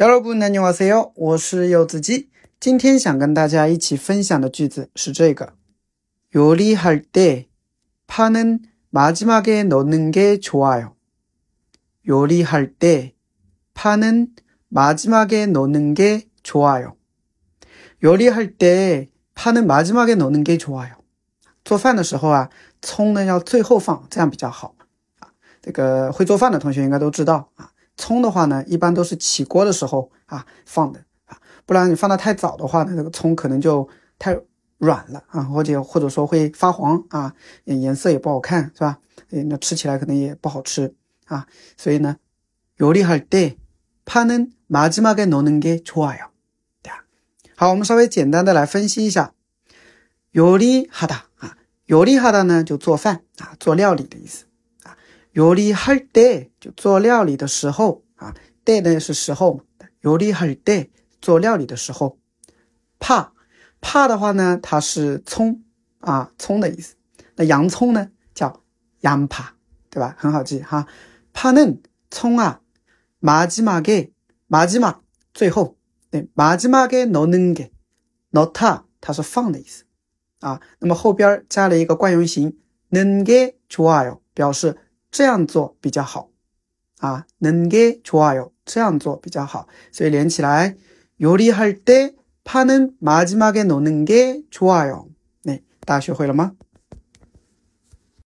여러분 안녕하세요. 我是柚子鸡.今天想跟大家一起分享的句子是这个. 요리할 때 파는 마지막에 넣는 게 좋아요. 요리할 때 파는 마지막에 넣는 게 좋아요. 요리할 때 파는 마지막에 넣는 게 좋아요. 做饭的时候啊，葱呢要最后放，这样比较好啊。这个会做饭的同学应该都知道啊。 葱的话呢，一般都是起锅的时候啊放的啊，不然你放的太早的话呢，这个葱可能就太软了啊，或者或者说会发黄啊，颜色也不好看，是吧？那吃起来可能也不好吃啊。所以呢，요리할때파는마지막에넣는게좋아 요， 对吧？好，我们稍微简单的来分析一下，요리하다啊，요리하다呢就做饭啊，做料理的意思。 요리할 때， 就做料理的时候啊，때呢是时候嘛。요리할 때， 做料理的时候。파， 파的话呢，它是葱啊，葱的意思。那洋葱呢，叫양 파， 对吧？很好记哈。파는葱啊，마지막 에， 마지 막， 最后。对，마지막에넣는 게， 넣 다， 它是放的意思啊。那么后边加了一个惯用型，는게좋아 요， 表示。 这样做比较好啊，能给좋아 요， 这样做比较好，所以连起来，요리할때파는마지막에넣는게좋아 요。 哎，大家学会了吗？